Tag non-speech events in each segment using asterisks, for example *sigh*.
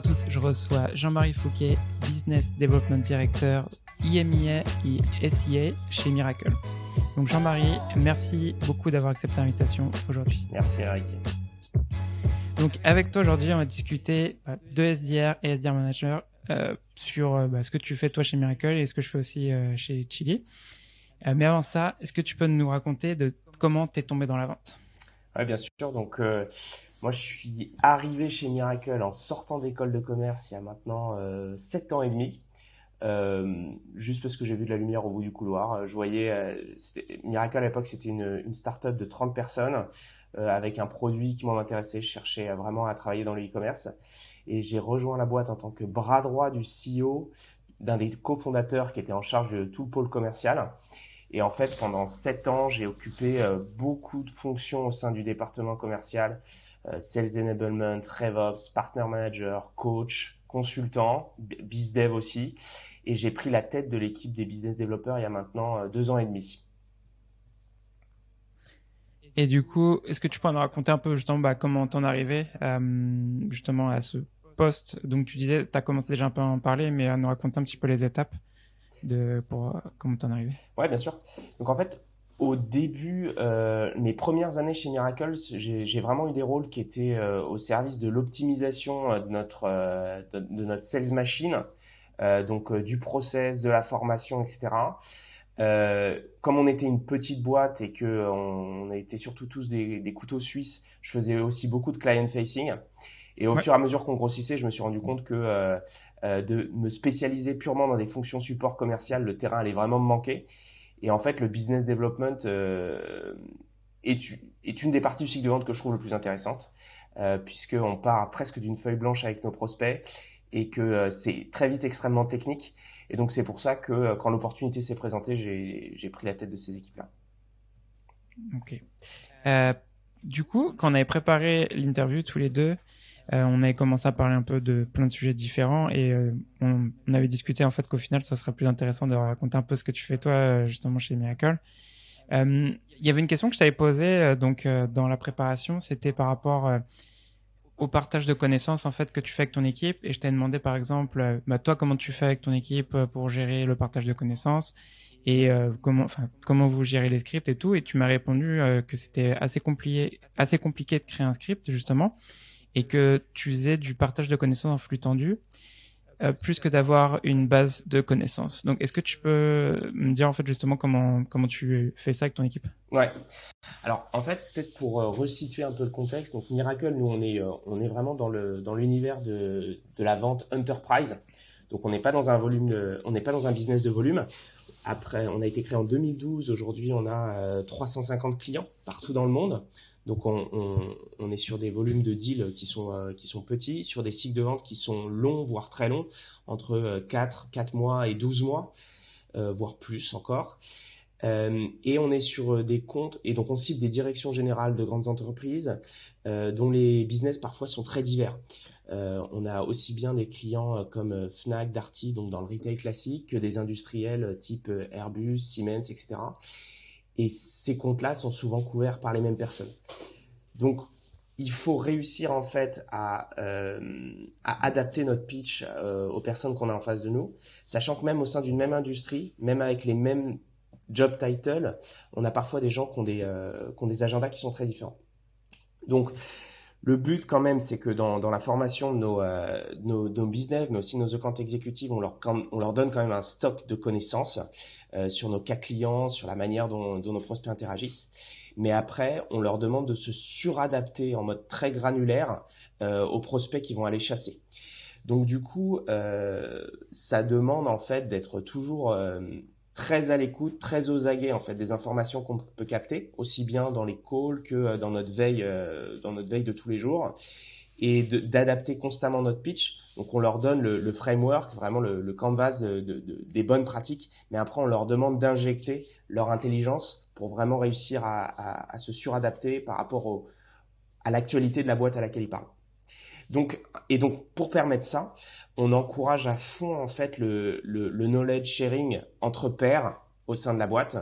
à tous, je reçois Jean-Marie Fouquet, Business Development Director IMIA et SIA chez Miracle. Donc Jean-Marie, merci beaucoup d'avoir accepté l'invitation aujourd'hui. Merci Eric. Donc avec toi aujourd'hui, on va discuter bah, de SDR et SDR Manager euh, sur euh, bah, ce que tu fais toi chez Miracle et ce que je fais aussi euh, chez Chili. mais avant ça, est-ce que tu peux nous raconter de comment tu es tombé dans la vente? Oui, bien sûr. Donc moi, je suis arrivé chez Miracle en sortant d'école de commerce il y a maintenant euh, 7 ans et demi. Euh, juste parce que j'ai vu de la lumière au bout du couloir. Je voyais, euh, Miracle à l'époque, c'était une, une start-up de 30 personnes euh, avec un produit qui m'intéressait. Je cherchais vraiment à travailler dans le e-commerce. Et j'ai rejoint la boîte en tant que bras droit du CEO, d'un des cofondateurs qui était en charge de tout le pôle commercial. Et en fait, pendant 7 ans, j'ai occupé euh, beaucoup de fonctions au sein du département commercial sales enablement, RevOps, partner manager, coach, consultant, bizdev aussi. Et j'ai pris la tête de l'équipe des business développeurs il y a maintenant euh, deux ans et demi. Et du coup, est-ce que tu peux nous raconter un peu justement bah, comment t'en es arrivé euh, justement à ce poste? Donc tu disais, tu as commencé déjà un peu à en parler, mais à nous raconter un petit peu les étapes de pour comment t'en es arrivé. Ouais, bien sûr. Donc en fait, au début, euh, mes premières années chez Miracles, j'ai vraiment eu des rôles qui étaient euh, au service de l'optimisation euh, de notre euh, de, de, notre sales machine, euh, donc du process, de la formation, etc. comme on était une petite boîte et que on, était surtout tous des, des, couteaux suisses, je faisais aussi beaucoup de client facing. Et au ouais. fur et à mesure qu'on grossissait, je me suis rendu compte que de me spécialiser purement dans des fonctions support commercial, le terrain allait vraiment me manquer. Et en fait, le business development euh, est, une des parties du cycle de vente que je trouve le plus intéressante, euh, puisqu'on part presque d'une feuille blanche avec nos prospects et que euh, c'est très vite extrêmement technique. Et donc, c'est pour ça que euh, quand l'opportunité s'est présentée, j'ai pris la tête de ces équipes-là. Ok. Du coup, quand on avait préparé l'interview tous les deux, euh, on avait commencé à parler un peu de plein de sujets différents et euh, on, avait discuté en fait qu'au final, ça serait plus intéressant de raconter un peu ce que tu fais toi euh, justement chez Miracle. Il y avait une question que je t'avais posée donc dans la préparation, c'était par rapport au partage de connaissances en fait que tu fais avec ton équipe et je t'ai demandé par exemple bah, toi comment tu fais avec ton équipe pour gérer le partage de connaissances et comment comment vous gérez les scripts et tout et tu m'as répondu que c'était assez compliqué assez compliqué de créer un script justement et que tu faisais du partage de connaissances en flux tendu euh, plus que d'avoir une base de connaissances. Donc, est-ce que tu peux me dire en fait justement comment comment tu fais ça avec ton équipe? Ouais. Alors, en fait, peut-être pour euh, resituer un peu le contexte. Donc, Miracle, nous, on est euh, on est vraiment dans le dans l'univers de de la vente enterprise. Donc, on n'est pas on n'est pas dans un business de volume. Après, on a été créé en 2012. Aujourd'hui, on a 350 clients partout dans le monde. Donc on, est sur des volumes de deals qui sont, euh, qui sont petits, sur des cycles de vente qui sont longs, voire très longs, entre 4, euh, 4 mois et 12 mois, euh, voire plus encore. Et on est sur des comptes, et donc on cible des directions générales de grandes entreprises dont les business parfois sont très divers. on a aussi bien des clients comme Fnac, Darty, donc dans le retail classique, que des industriels type Airbus, Siemens, etc. Et ces comptes-là sont souvent couverts par les mêmes personnes. Donc, il faut réussir en fait à, euh, adapter notre pitch euh, aux personnes qu'on a en face de nous, sachant que même au sein d'une même industrie, même avec les mêmes job titles, on a parfois des gens qui ont des, euh, qui ont des agendas qui sont très différents. Donc, le but quand même, c'est que dans, dans, la formation de nos, euh, nos, nos, business, mais aussi nos account exécutives, on leur, on leur donne quand même un stock de connaissances euh, sur nos cas clients, sur la manière dont, dont, nos prospects interagissent. Mais après, on leur demande de se suradapter en mode très granulaire euh, aux prospects qui vont aller chasser. Donc du coup, euh, ça demande en fait d'être toujours euh, très à l'écoute, très aux aguets en fait des informations qu'on peut capter, aussi bien dans les calls que euh, dans notre veille, euh, dans notre veille de tous les jours, et d'adapter constamment notre pitch. Donc on leur donne le, framework, vraiment le, canvas de, de, de, des bonnes pratiques, mais après on leur demande d'injecter leur intelligence pour vraiment réussir à, se suradapter par rapport à l'actualité de la boîte à laquelle ils parlent. Donc, et donc, pour permettre ça, on encourage à fond en fait le, le, le, knowledge sharing entre pairs au sein de la boîte.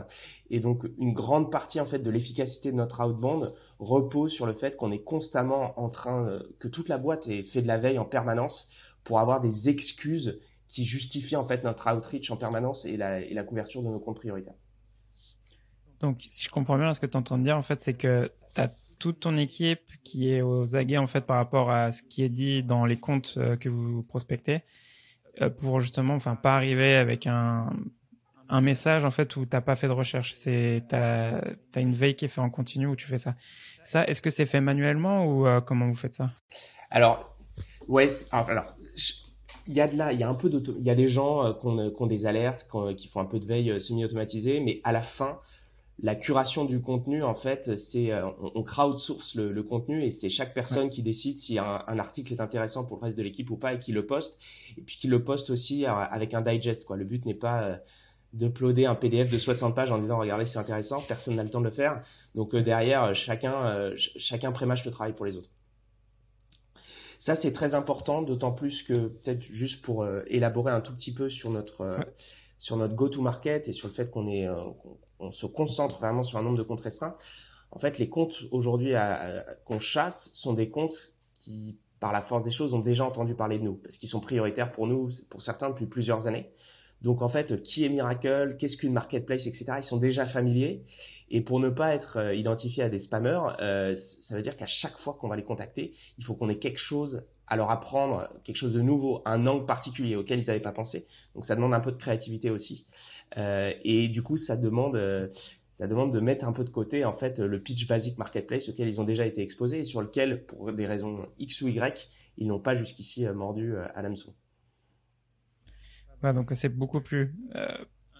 Et donc, une grande partie en fait de l'efficacité de notre outbound repose sur le fait qu'on est constamment en train, que toute la boîte est fait de la veille en permanence pour avoir des excuses qui justifient en fait notre outreach en permanence et la, et la couverture de nos comptes prioritaires. Donc, si je comprends bien, ce que tu entends dire, en fait, c'est que tu as toute ton équipe qui est aux aguets, en fait, par rapport à ce qui est dit dans les comptes euh, que vous prospectez, euh, pour justement, enfin, pas arriver avec un, un message, en fait, où t'as pas fait de recherche. C'est, t'as, as une veille qui est faite en continu où tu fais ça. Ça, est-ce que c'est fait manuellement ou euh, comment vous faites ça? Alors, ouais, alors, il y a de là, il y a un peu il y a des gens qui ont, des alertes, qui font un peu de veille semi-automatisée, mais à la fin, la curation du contenu, en fait, c'est euh, on, crowdsource le, contenu et c'est chaque personne qui décide si un, article est intéressant pour le reste de l'équipe ou pas et qui le poste et puis qui le poste aussi euh, avec un digest. Quoi. Le but n'est pas euh, d'uploader un PDF de 60 pages en disant regardez c'est intéressant, personne n'a le temps de le faire. Donc derrière chacun chacun prémâche le travail pour les autres. Ça c'est très important, d'autant plus que peut-être juste pour élaborer un tout petit peu sur notre sur notre go-to-market et sur le fait qu'on est on se concentre vraiment sur un nombre de comptes restreints. En fait, les comptes aujourd'hui qu'on chasse sont des comptes qui, par la force des choses, ont déjà entendu parler de nous, parce qu'ils sont prioritaires pour nous, pour certains, depuis plusieurs années. Donc, en fait, qui est Miracle, qu'est-ce qu'une marketplace, etc., ils sont déjà familiers. Et pour ne pas être euh, identifié à des spammers, euh, ça veut dire qu'à chaque fois qu'on va les contacter, il faut qu'on ait quelque chose à leur apprendre, quelque chose de nouveau, un angle particulier auquel ils n'avaient pas pensé. Donc, ça demande un peu de créativité aussi. Euh, et du coup, ça demande, euh, ça demande de mettre un peu de côté en fait le pitch basic marketplace auquel ils ont déjà été exposés et sur lequel, pour des raisons X ou Y, ils n'ont pas jusqu'ici euh, mordu à l'hameçon. Ouais, donc c'est beaucoup plus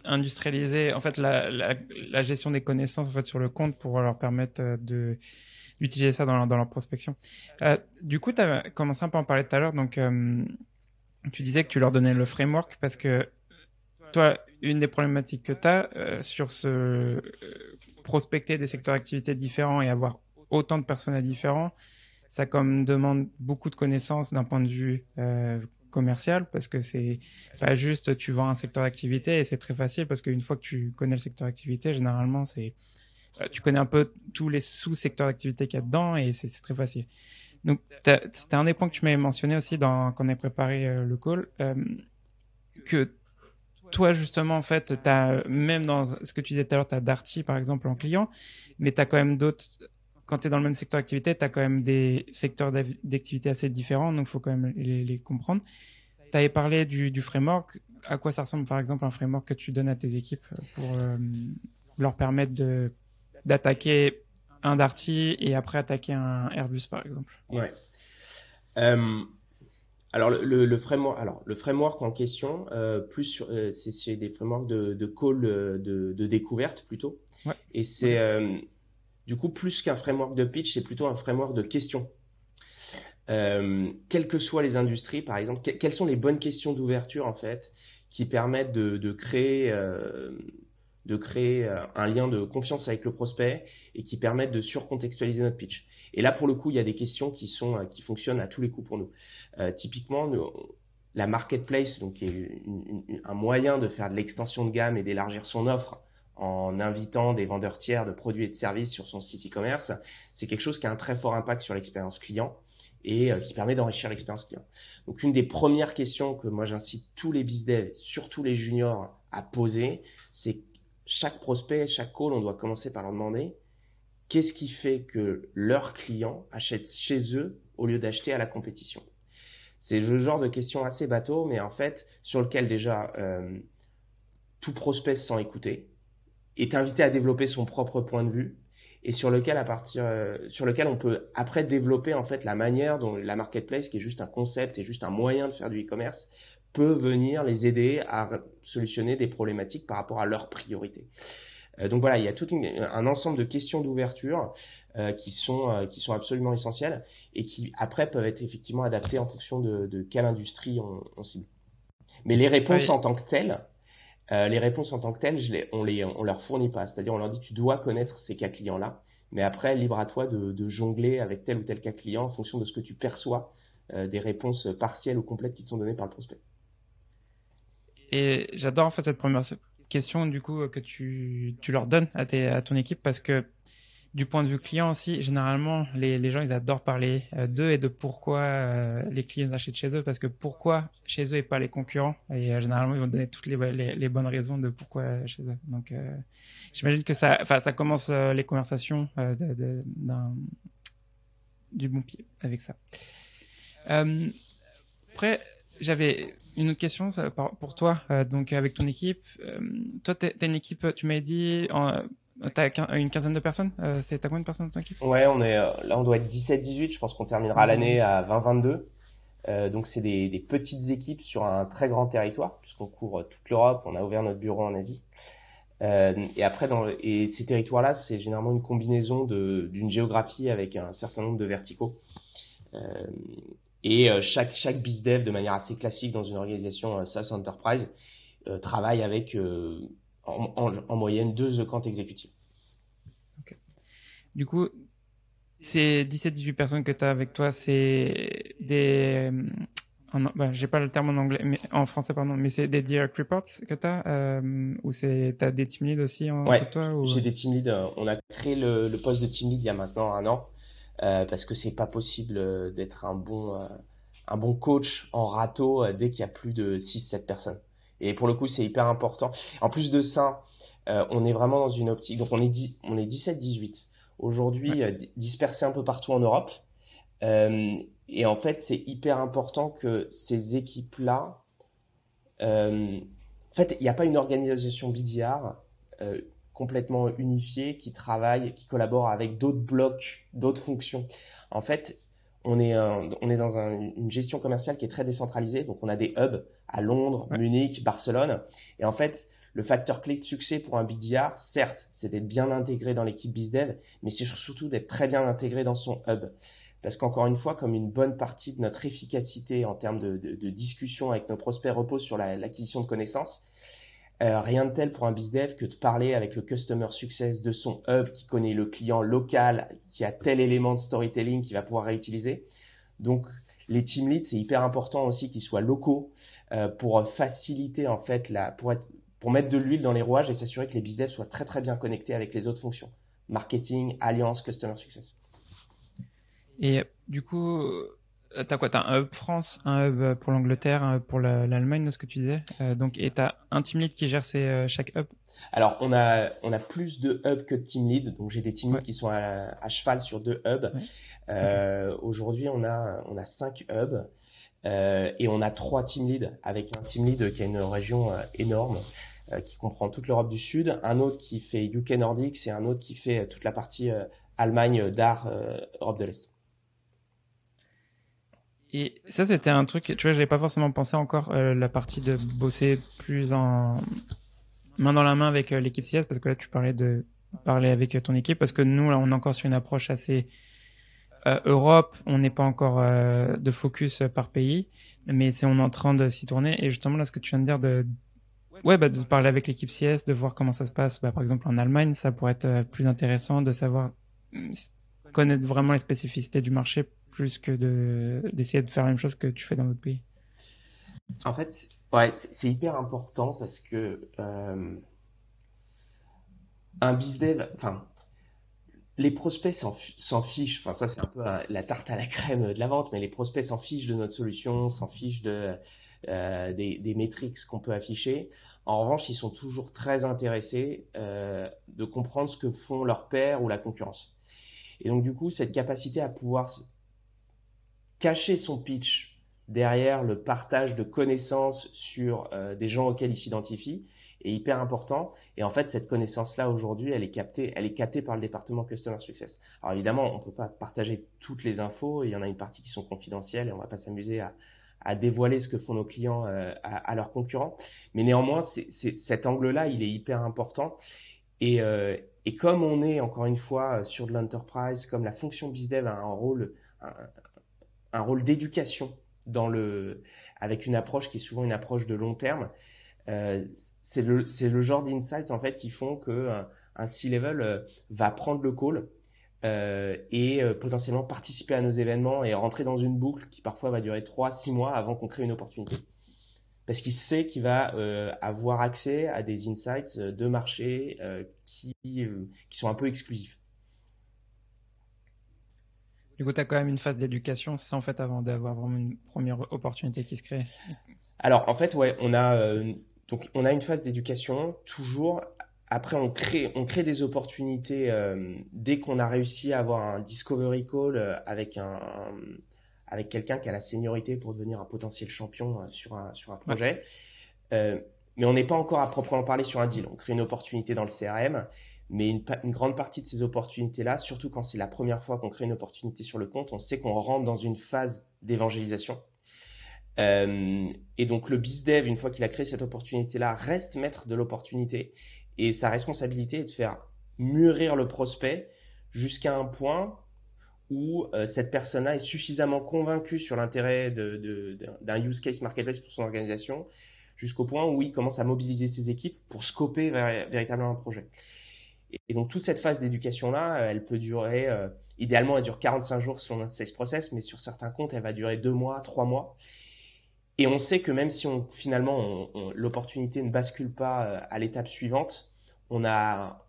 industrialisé. En fait, la, la, gestion des connaissances en fait sur le compte pour leur permettre de d'utiliser ça dans leur, prospection. du coup, tu as commencé un peu à en parler tout à l'heure. Donc, tu disais que tu leur donnais le framework parce que toi, une des problématiques que tu as euh, sur ce euh, prospecter des secteurs d'activité différents et avoir autant de personnels différents, ça comme demande beaucoup de connaissances d'un point de vue euh, commercial parce que c'est pas juste tu vends un secteur d'activité et c'est très facile parce qu'une fois que tu connais le secteur d'activité, généralement c'est tu connais un peu tous les sous-secteurs d'activité qu'il y a dedans et c'est très facile. Donc c'était un des points que tu m'avais mentionné aussi dans, quand on a préparé le call que toi, justement, en fait, as, même dans ce que tu disais tout à l'heure, tu as Darty, par exemple, en client, mais tu as quand même d'autres. Quand tu es dans le même secteur d'activité, tu as quand même des secteurs d'activité assez différents, donc il faut quand même les, comprendre. Tu avais parlé du, framework. À quoi ça ressemble, par exemple, un framework que tu donnes à tes équipes pour euh, leur permettre d'attaquer un Darty et après attaquer un Airbus, par exemple Ouais. Euh, alors le, framework, alors le framework en question, euh, plus euh, c'est des frameworks de, de call euh, de, découverte plutôt. Et c'est du coup plus qu'un framework de pitch, c'est plutôt un framework de questions. quelles que soient les industries, par exemple, quelles sont les bonnes questions d'ouverture en fait qui permettent de, créer de créer un lien de confiance avec le prospect et qui permettent de surcontextualiser notre pitch. Et là, pour le coup, il y a des questions qui sont qui fonctionnent à tous les coups pour nous. Euh, typiquement, la marketplace, donc qui est un moyen de faire de l'extension de gamme et d'élargir son offre en invitant des vendeurs tiers de produits et de services sur son site e-commerce, c'est quelque chose qui a un très fort impact sur l'expérience client et euh, qui permet d'enrichir l'expérience client. Donc une des premières questions que moi j'incite tous les devs, surtout les juniors, à poser, c'est chaque prospect, chaque call, on doit commencer par leur demander qu'est-ce qui fait que leurs clients achètent chez eux au lieu d'acheter à la compétition? C'est le genre de question assez bateau, mais en fait, sur lequel déjà euh, tout prospect se sent écouté, est invité à développer son propre point de vue, et sur lequel, à partir, euh, sur lequel on peut après développer en fait la manière dont la marketplace, qui est juste un concept et juste un moyen de faire du e-commerce, peut venir les aider à solutionner des problématiques par rapport à leurs priorités. Euh, donc voilà, il y a tout un ensemble de questions d'ouverture euh, qui, sont, euh, qui sont absolument essentielles et qui après peuvent être effectivement adaptées en fonction de, de quelle industrie on, on, cible. Mais les réponses en tant que telles, les réponses en tant que telles, je les, on les, on leur fournit pas. C'est-à-dire, on leur dit, tu dois connaître ces cas clients-là. Mais après, libre à toi de, de, jongler avec tel ou tel cas client en fonction de ce que tu perçois des réponses partielles ou complètes qui te sont données par le prospect. Et j'adore en fait cette première question du coup que tu, tu leur donnes à, tes, à ton équipe parce que du point de vue client aussi, généralement, les, les gens, ils adorent parler euh, d'eux et de pourquoi euh, les clients achètent chez eux, parce que pourquoi chez eux et pas les concurrents. Et euh, généralement, ils vont donner toutes les, les, bonnes raisons de pourquoi chez eux. Donc, j'imagine que ça, ça commence les conversations de, de, du bon pied avec ça. après, j'avais une autre question pour toi, donc avec ton équipe. toi, tu as une équipe, tu m'avais dit, en, T'as une quinzaine de personnes euh, C'est T'as combien de personnes dans ton équipe? Ouais, on est, euh, là on doit être 17-18. Je pense qu'on terminera l'année à 20-22. Euh, donc c'est des, des, petites équipes sur un très grand territoire, puisqu'on couvre toute l'Europe. On a ouvert notre bureau en Asie. Euh, et après, dans et ces territoires-là, c'est généralement une combinaison d'une géographie avec un certain nombre de verticaux. Euh, et euh, chaque, chaque BizDev, de manière assez classique dans une organisation SaaS Enterprise, travaille avec en, moyenne deux comptes exécutifs. Du coup, ces 17-18 personnes que tu as avec toi, c'est des. Euh, bah, j'ai pas le terme en anglais, mais en français, pardon, mais c'est des direct reports que tu as euh, Ou c'est, tu as des team leads aussi en ouais, toi J'ai des team leads. On a créé le, poste de team lead il y a maintenant un an euh, parce que c'est pas possible d'être un bon, un bon coach en râteau dès qu'il y a plus de 6-7 personnes. Et pour le coup, c'est hyper important. En plus de ça, euh, on est vraiment dans une optique. Donc, on est, on est 17-18. Aujourd'hui, euh, dispersé un peu partout en Europe. Euh, et en fait, c'est hyper important que ces équipes-là. en fait, il n'y a pas une organisation BDR complètement unifiée qui travaille, qui collabore avec d'autres blocs, d'autres fonctions. En fait, on est, on est dans une gestion commerciale qui est très décentralisée. Donc, on a des hubs à Londres, Munich, Barcelone. Et en fait, le facteur clé de succès pour un BDR, certes, c'est d'être bien intégré dans l'équipe BizDev, mais c'est surtout d'être très bien intégré dans son hub. Parce qu'encore une fois, comme une bonne partie de notre efficacité en termes de, discussion avec nos prospects repose sur l'acquisition de connaissances, euh, rien de tel pour un BizDev que de parler avec le customer success de son hub qui connaît le client local, qui a tel élément de storytelling qu'il va pouvoir réutiliser. Donc, les team leads, c'est hyper important aussi qu'ils soient locaux, euh, pour faciliter en fait la, pour être, pour mettre de l'huile dans les rouages et s'assurer que les business soient très très bien connectés avec les autres fonctions, marketing, alliance, customer success. Et du coup, tu as quoi Tu as un hub France, un hub pour l'Angleterre, un hub pour l'Allemagne, de ce que tu disais? Euh, donc, et tu as un team lead qui gère ces, euh, chaque hub? Alors, on a, on a plus de hubs que de team lead. Donc, j'ai des team leads qui sont à, cheval sur deux hubs. Aujourd'hui, on a, on a cinq hubs. Euh, et on a trois team leads avec un team lead qui a une région euh, énorme euh, qui comprend toute l'Europe du Sud, un autre qui fait UK Nordics et un autre qui fait toute la partie Allemagne, d'art, Europe de l'Est. Et ça, c'était un truc, tu vois, j'avais pas forcément pensé encore la partie de bosser plus en main dans la main avec l'équipe CS, parce que là, tu parlais de parler avec ton équipe, parce que nous, là, on est encore sur une approche assez euh, Europe, on n'est pas encore euh, de focus par pays, mais c'est on est en train de s'y tourner. Et justement, là, ce que tu viens de dire, de, ouais, bah, de parler avec l'équipe CS, de voir comment ça se passe, bah, par exemple en Allemagne, ça pourrait être euh, plus intéressant de savoir connaître vraiment les spécificités du marché plus que de d'essayer de faire la même chose que tu fais dans d'autres pays. En fait, ouais, c'est hyper important parce que un bizdev, enfin, les prospects s'en fichent, enfin ça c'est un peu la tarte à la crème de la vente, mais les prospects s'en fichent de notre solution, s'en fichent de, euh, des, des métriques qu'on peut afficher. En revanche, ils sont toujours très intéressés euh, de comprendre ce que font leurs pairs ou la concurrence. Et donc du coup, cette capacité à pouvoir cacher son pitch derrière le partage de connaissances sur euh, des gens auxquels il s'identifie, est hyper important. Et en fait, cette connaissance-là, aujourd'hui, elle est captée, elle est captée par le département Customer Success. Alors évidemment, on peut pas partager toutes les infos. Il y en a une partie qui sont confidentielles et on va pas s'amuser à, dévoiler ce que font nos clients euh, à, leurs concurrents. Mais néanmoins, cet angle-là, il est hyper important. Et, euh, et comme on est, encore une fois, sur de l'enterprise, comme la fonction BizDev a un rôle, un, un rôle d'éducation dans le, avec une approche qui est souvent une approche de long terme, euh, c'est le, le, genre d'insights en fait qui font que euh, un, C-level euh, va prendre le call et potentiellement participer à nos événements et rentrer dans une boucle qui parfois va durer 3-6 mois avant qu'on crée une opportunité. Parce qu'il sait qu'il va avoir accès à des insights de marché qui, qui sont un peu exclusifs. Du coup, tu as quand même une phase d'éducation, c'est ça en fait, avant d'avoir vraiment une première opportunité qui se crée? Alors en fait, ouais, on a, euh, donc, on a une phase d'éducation, toujours. Après, on crée, on crée des opportunités euh, dès qu'on a réussi à avoir un discovery call euh, avec, un, avec quelqu'un qui a la seniorité pour devenir un potentiel champion sur, un, sur un projet. mais on n'est pas encore à proprement parler sur un deal. On crée une opportunité dans le CRM mais une, grande partie de ces opportunités-là, surtout quand c'est la première fois qu'on crée une opportunité sur le compte, on sait qu'on rentre dans une phase d'évangélisation. Euh, et donc le BizDev, une fois qu'il a créé cette opportunité-là, reste maître de l'opportunité. Et sa responsabilité est de faire mûrir le prospect jusqu'à un point où euh, cette personne-là est suffisamment convaincue sur l'intérêt d'un use case marketplace pour son organisation, jusqu'au point où il commence à mobiliser ses équipes pour scoper véritablement un projet. Et, donc toute cette phase d'éducation-là, euh, elle peut durer, euh, idéalement elle dure 45 jours selon notre sales process, mais sur certains comptes, elle va durer 2 mois, 3 mois. Et on sait que même si on, finalement l'opportunité ne bascule pas à l'étape suivante, on a,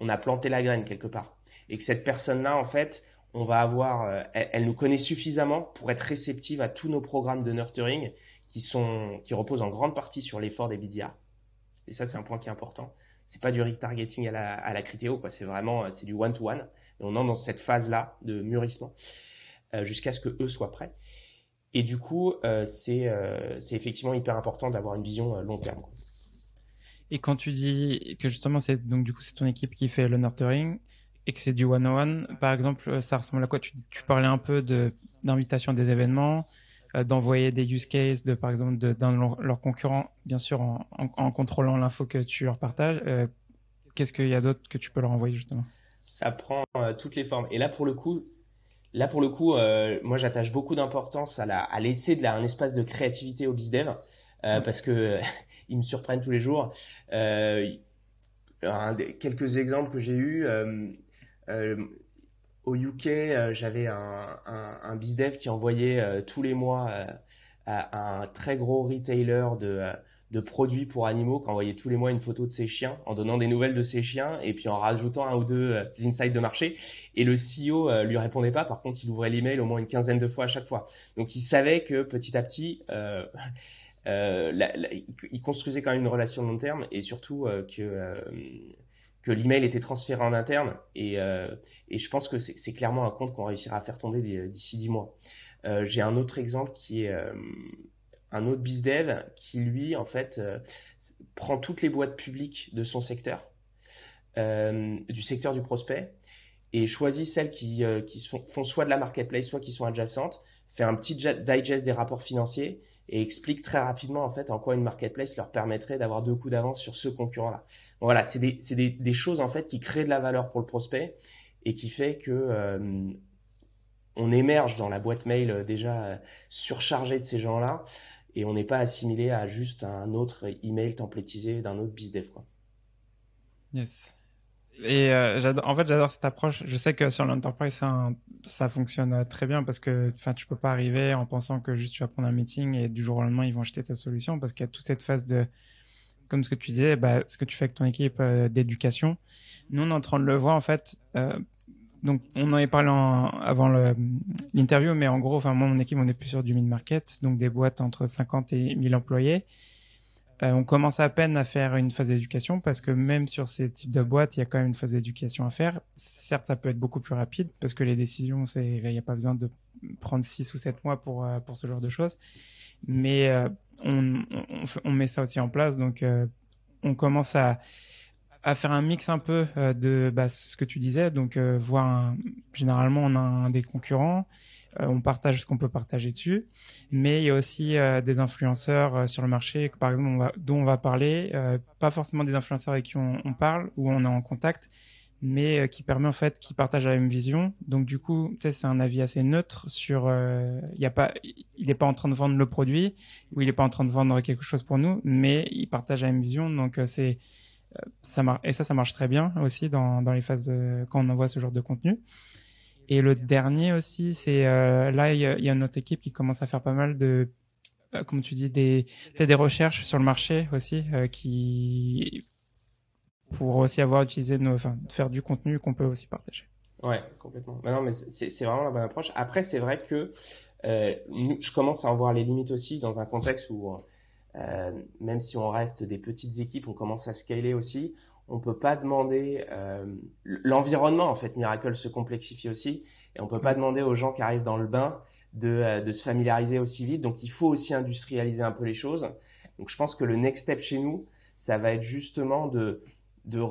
on a planté la graine quelque part. Et que cette personne-là, en fait, on va avoir, elle, nous connaît suffisamment pour être réceptive à tous nos programmes de nurturing qui, sont, qui reposent en grande partie sur l'effort des BDA. Et ça, c'est un point qui est important c'est pas du retargeting à la, à la critéo, quoi. C'est vraiment, c'est du one-to-one. Et on entre dans cette phase-là de mûrissement euh, jusqu'à ce que eux soient prêts. Et du coup, euh, c'est, euh, effectivement hyper important d'avoir une vision long terme. Et quand tu dis que justement, c'est donc du c'est ton équipe qui fait le nurturing et que c'est du one-on-one, par exemple, ça ressemble à quoi? Tu, tu parlais un peu de, d'invitation des événements, euh, d'envoyer des use cases de par exemple de, dans leurs concurrents, bien sûr en, en, contrôlant l'info que tu leur partages. Euh, qu'est-ce qu'il y a d'autre que tu peux leur envoyer justement? Ça prend euh, toutes les formes. Et là pour le coup, là pour le coup, moi j'attache beaucoup d'importance à, la, à laisser de la, un espace de créativité au bizdev parce que *laughs* ils me surprennent tous les jours. Un, quelques exemples que j'ai eus au UK, euh, j'avais un, un, bizdev qui envoyait euh, tous les mois euh, à un très gros retailer de, de produits pour animaux, qui envoyait tous les mois une photo de ses chiens, en donnant des nouvelles de ses chiens et puis en rajoutant un ou deux insights de marché. Et le CEO lui répondait pas, par contre il ouvrait l'email au moins une quinzaine de fois à chaque fois. Donc il savait que petit à petit, euh, il construisait quand même une relation de long terme et surtout que que l'email était transféré en interne et, euh, et je pense que c'est clairement un compte qu'on réussira à faire tomber d'ici 10 mois. Euh, J'ai un autre exemple qui est euh, un autre bizdev qui lui en fait prend toutes les boîtes publiques de son secteur, du secteur du prospect et choisit celles qui, qui font soit de la marketplace, soit qui sont adjacentes, fait un petit digest des rapports financiers et explique très rapidement en fait en quoi une marketplace leur permettrait d'avoir deux coups d'avance sur ce concurrent-là. Voilà, c'est des, des, des, choses en fait qui créent de la valeur pour le prospect et qui fait que euh, on émerge dans la boîte mail euh, déjà euh, surchargée de ces gens-là et on n'est pas assimilé à juste un autre email templétisé d'un autre bizdev quoi. Yes. Et en fait, j'adore cette approche. Je sais que sur l'enterprise, ça, fonctionne très bien parce que tu peux pas arriver en pensant que juste tu vas prendre un meeting et du jour au lendemain, ils vont acheter ta solution parce qu'il y a toute cette phase de comme ce que tu disais, bah, ce que tu fais avec ton équipe euh, d'éducation. Nous, on est en train de le voir en fait. Euh, donc, on en avait parlé avant l'interview, mais en gros, enfin, moi, mon équipe, on est plus sur du mid-market, donc des boîtes entre 50 et 1000 employés. Euh, on commence à peine à faire une phase d'éducation parce que même sur ces types de boîtes, il y a quand même une phase d'éducation à faire. Certes, ça peut être beaucoup plus rapide parce que les décisions, il n'y a pas besoin de prendre 6 ou 7 mois pour, pour ce genre de choses. Mais on, on, met ça aussi en place. Donc, euh, on commence à, à faire un mix un peu euh, de bah, ce que tu disais. Donc, euh, voir généralement, on a un des concurrents. on partage ce qu'on peut partager dessus, mais il y a aussi des influenceurs sur le marché, par exemple, dont on va parler, pas forcément des influenceurs avec qui on, on, parle ou on est en contact, mais euh, qui permet en fait qui partage la même vision. Donc du coup, c'est un avis assez neutre sur. Euh, y a pas, il n'est pas en train de vendre le produit ou il n'est pas en train de vendre quelque chose pour nous, mais il partage la même vision. Donc euh, c'est ça marche et ça, ça marche très bien aussi dans dans les phases quand on envoie ce genre de contenu. Et le dernier aussi, c'est là il y, y a notre équipe qui commence à faire pas mal de comme tu dis, des, des recherches sur le marché aussi, qui pour aussi avoir utilisé nos, enfin, faire du contenu qu'on peut aussi partager. Ouais, complètement. non, mais c'est vraiment la bonne approche. Après, c'est vrai que euh, je commence à en voir les limites aussi dans un contexte où, euh, même si on reste des petites équipes, on commence à scaler aussi. On peut pas demander euh, l'environnement en fait. Miracle se complexifie aussi et on peut pas demander aux gens qui arrivent dans le bain de, euh, de se familiariser aussi vite. Donc il faut aussi industrialiser un peu les choses. Donc je pense que le next step chez nous, ça va être justement de, de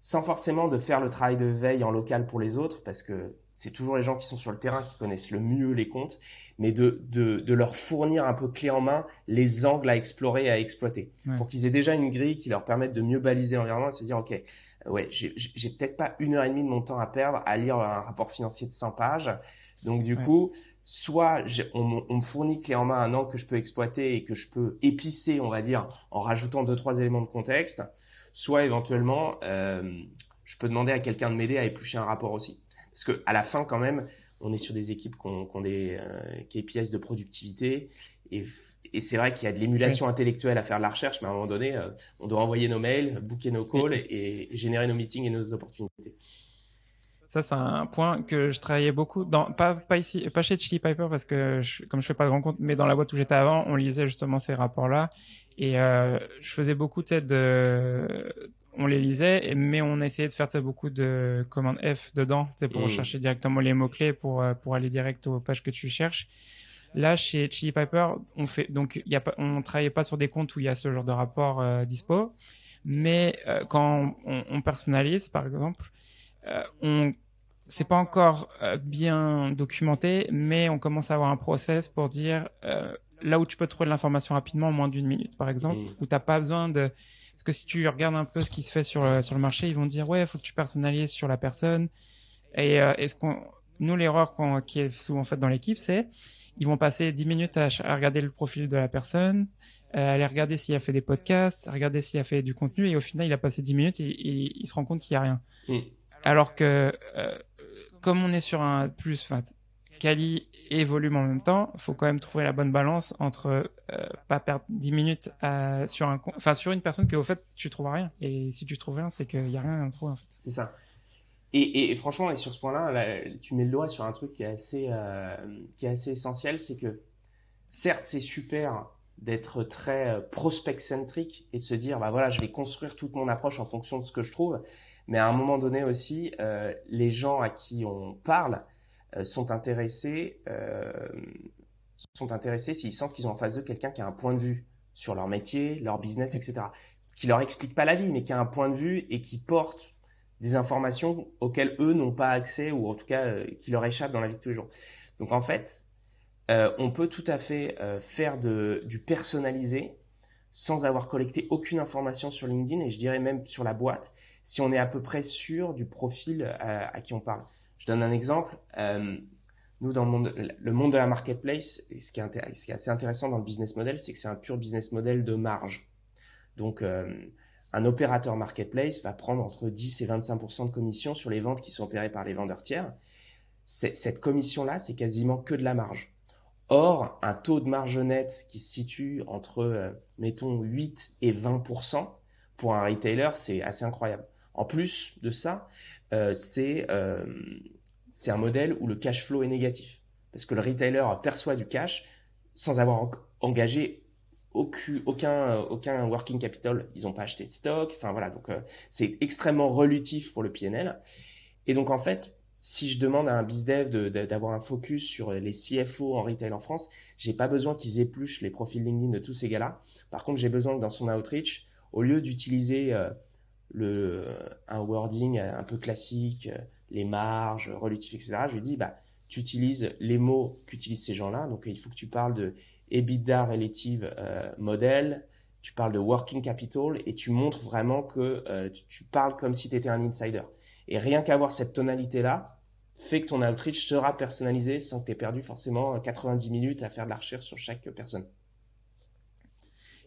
sans forcément de faire le travail de veille en local pour les autres, parce que c'est toujours les gens qui sont sur le terrain qui connaissent le mieux les comptes, mais de, de, de leur fournir un peu clé en main les angles à explorer et à exploiter, pour qu'ils aient déjà une grille qui leur permette de mieux baliser l'environnement et se dire, OK, ouais, j'ai peut-être pas une heure et demie de mon temps à perdre à lire un rapport financier de 100 pages. Donc du coup, soit on, on, me fournit clé en main un angle que je peux exploiter et que je peux épicer, on va dire, en rajoutant deux trois éléments de contexte, soit éventuellement, euh, je peux demander à quelqu'un de m'aider à éplucher un rapport aussi. Parce que à la fin, quand même, on est sur des équipes qui ont, des euh, KPIs de productivité et, et c'est vrai qu'il y a de l'émulation intellectuelle à faire de la recherche, mais à un moment donné, euh, on doit envoyer nos mails, booker nos calls et, générer nos meetings et nos opportunités. Ça, c'est un point que je travaillais beaucoup dans, pas, pas ici, pas chez Chili Piper parce que comme je fais pas de rencontres, mais dans la boîte où j'étais avant, on lisait justement ces rapports-là et euh, je faisais beaucoup de, on les lisait, mais on essayait de faire beaucoup de commandes F dedans, pour mmh. chercher directement les mots clés pour euh, pour aller direct aux pages que tu cherches. Là, chez Chili Piper, on fait donc y a on travaillait pas sur des comptes où il y a ce genre de rapport euh, dispo, mais euh, quand on, on, personnalise, par exemple, euh, on c'est pas encore bien documenté, mais on commence à avoir un process pour dire là où tu peux trouver de l'information rapidement en moins d'une minute, par exemple, où mm. où t'as pas besoin de parce que si tu regardes un peu ce qui se fait sur le, sur le marché, ils vont dire ouais, il faut que tu personnalises sur la personne. Et euh, est-ce qu'on nous l'erreur qui est souvent faite dans l'équipe, c'est ils vont passer 10 minutes à, regarder le profil de la personne, euh, aller regarder s'il a fait des podcasts, regarder s'il a fait du contenu, et au final, il a passé 10 minutes et, il se rend compte qu'il n'y a rien. Mm. Alors que, euh, comme on est sur un plus, quali et volume en même temps, faut quand même trouver la bonne balance entre euh, pas perdre 10 minutes sur un enfin sur une personne que au fait tu trouves rien et si tu trouves rien c'est qu'il y a rien à trouver en fait. C'est ça. Et, franchement, et sur ce point-là, tu mets le doigt sur un truc qui est assez, euh, qui est assez essentiel, c'est que certes, c'est super d'être très euh, prospect-centrique et de se dire, bah voilà, je vais construire toute mon approche en fonction de ce que je trouve. Mais à un moment donné aussi, euh, les gens à qui on parle euh, sont intéressés, euh, sont intéressés s'ils sentent qu'ils ont en face d'eux quelqu'un qui a un point de vue sur leur métier, leur business, etc. Qui leur explique pas la vie, mais qui a un point de vue et qui porte des informations auxquelles eux n'ont pas accès ou en tout cas euh, qui leur échappent dans la vie de tous les jours. Donc en fait, on peut tout à fait faire du personnalisé sans avoir collecté aucune information sur LinkedIn et je dirais même sur la boîte si on est à peu près sûr du profil à qui on parle. Je donne un exemple. Euh, nous, dans le monde, de la marketplace, ce qui, est assez intéressant dans le business model, c'est que c'est un pur business model de marge. Donc, euh, un opérateur marketplace va prendre entre 10 et 25% de commission sur les ventes qui sont opérées par les vendeurs tiers. Cette commission-là, c'est quasiment que de la marge. Or, un taux de marge nette qui se situe entre, euh, mettons, 8 et 20% pour un retailer, c'est assez incroyable. En plus de ça, c'est un modèle où le cash flow est négatif. Parce que le retailer perçoit du cash sans avoir engagé aucun, aucun, working capital. Ils n'ont pas acheté de stock. Enfin voilà, donc euh, c'est extrêmement relutif pour le PNL. Et donc en fait, si je demande à un bizdev d'avoir un focus sur les CFO en retail en France, j'ai pas besoin qu'ils épluchent les profils LinkedIn de tous ces gars-là. Par contre, j'ai besoin que dans son outreach, au lieu d'utiliser le, un wording un peu classique, les marges, relatif, etc. Je lui dis, bah, tu utilises les mots qu'utilisent ces gens-là. Donc, il faut que tu parles de EBITDA relative euh, model, tu parles de working capital et tu montres vraiment que euh, tu, parles comme si tu étais un insider. Et rien qu'avoir cette tonalité-là fait que ton outreach sera personnalisé sans que tu aies perdu forcément 90 minutes à faire de la recherche sur chaque personne.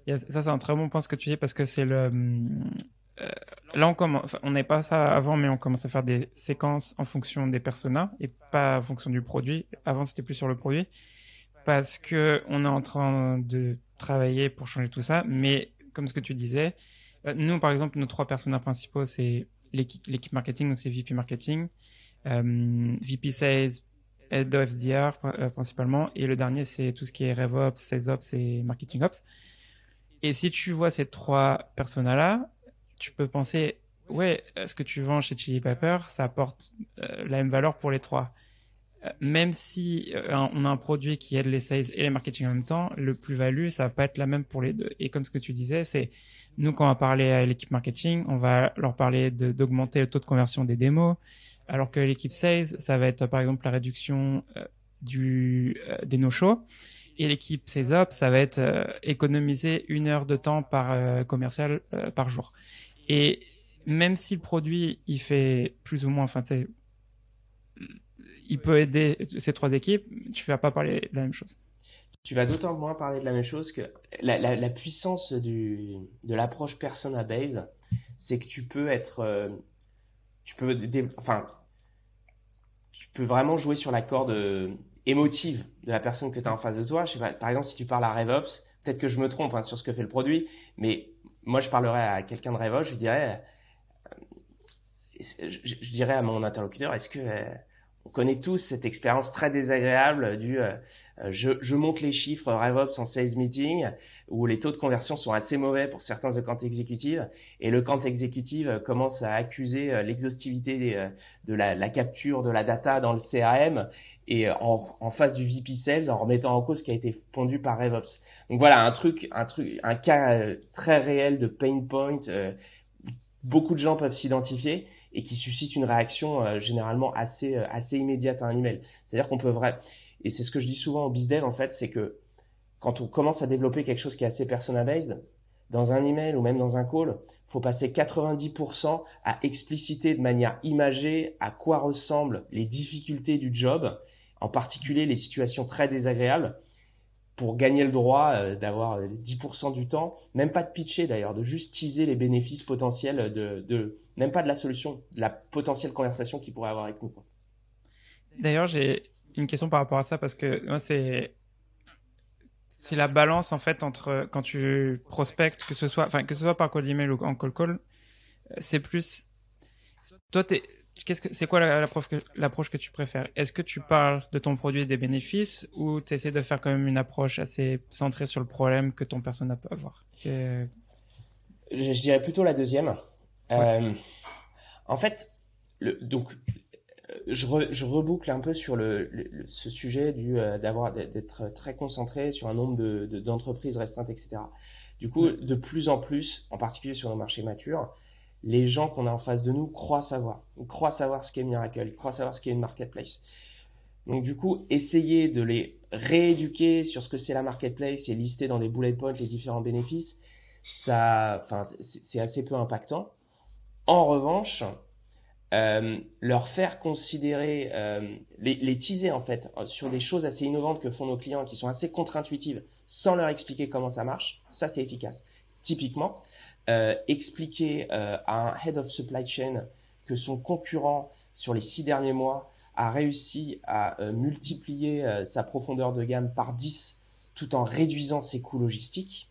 ça, c'est un très bon point ce que tu dis parce que c'est le, euh, là, on commence, on n'est pas ça avant, mais on commence à faire des séquences en fonction des personas et pas en fonction du produit. Avant, c'était plus sur le produit parce que on est en train de travailler pour changer tout ça. Mais comme ce que tu disais, euh, nous, par exemple, nos trois personnages principaux, c'est l'équipe marketing, c'est VP marketing. VP Sales, Head of principalement, et le dernier c'est tout ce qui est RevOps, SalesOps et Marketing Ops. Et si tu vois ces trois personas-là, tu peux penser, ouais, ce que tu vends chez Chili Pepper, ça apporte euh, la même valeur pour les trois. Euh, même si euh, on a un produit qui aide les sales et les marketing en même temps, le plus-value, ça va pas être la même pour les deux. Et comme ce que tu disais, c'est nous, quand on va parler à l'équipe marketing, on va leur parler d'augmenter le taux de conversion des démos, alors que l'équipe sales, ça va être par exemple la réduction du, des no-shows. Et l'équipe CESOP, ça va être euh, économiser une heure de temps par euh, commercial euh, par jour. Et même si le produit, il fait plus ou moins, enfin, tu il peut aider ces trois équipes, tu vas pas parler de la même chose. Tu vas d'autant moins parler de la même chose que la, puissance de l'approche persona-based, c'est que tu peux être, tu peux, enfin, tu peux vraiment jouer sur la corde émotive de la personne que tu as en face de toi. Je sais pas, par exemple, si tu parles à RevOps, peut-être que je me trompe hein, sur ce que fait le produit, mais moi, je parlerais à quelqu'un de RevOps, je dirais, euh, je, dirais à mon interlocuteur, est-ce que euh, on connaît tous cette expérience très désagréable du euh, je, je, monte les chiffres RevOps en sales meeting où les taux de conversion sont assez mauvais pour certains accounts exécutifs et le compte exécutif commence à accuser l'exhaustivité de la, la, capture de la data dans le CRM et euh, en, en, face du VP Sales en remettant en cause ce qui a été pondu par RevOps. Donc voilà, un truc, un truc, un cas euh, très réel de pain point. Euh, beaucoup de gens peuvent s'identifier et qui suscite une réaction généralement assez assez immédiate à un email. C'est-à-dire qu'on peut vrai et c'est ce que je dis souvent au BizDev en fait, c'est que quand on commence à développer quelque chose qui est assez persona based, dans un email ou même dans un call, faut passer 90% à expliciter de manière imagée à quoi ressemblent les difficultés du job en particulier les situations très désagréables, pour gagner le droit euh, d'avoir 10% euh, du temps, même pas de pitcher d'ailleurs, de juste teaser les bénéfices potentiels de, même pas de la solution, de la potentielle conversation qu'il pourrait avoir avec nous. D'ailleurs, j'ai une question par rapport à ça parce que moi, c'est la balance en fait entre quand tu prospectes, que ce soit, enfin que ce soit par call email ou en call call, c'est plus. Toi, t'es qu'est-ce que c'est quoi l'approche que, tu préfères? Est-ce que tu parles de ton produit et des bénéfices ou tu essaies de faire quand même une approche assez centrée sur le problème que ton persona peut avoir je, dirais plutôt la deuxième. Euh, en fait, le, donc je, je, reboucle un peu sur le, ce sujet du euh, d'avoir d'être très concentré sur un nombre de, d'entreprises restreintes, etc. Du coup, de plus en plus, en particulier sur nos marchés matures, les gens qu'on a en face de nous croient savoir. Ils croient savoir ce qu'est Miracle, ils croient savoir ce qu'est une marketplace. Donc du coup, essayer de les rééduquer sur ce que c'est la marketplace et lister dans des bullet points les différents bénéfices, ça, c'est assez peu impactant. En revanche, euh, leur faire considérer, euh, les, les, teaser en fait sur des choses assez innovantes que font nos clients qui sont assez contre-intuitives sans leur expliquer comment ça marche, ça c'est efficace. Typiquement, expliquer euh, à un head of supply chain que son concurrent sur les six derniers mois a réussi à euh, multiplier sa profondeur de gamme par 10 tout en réduisant ses coûts logistiques,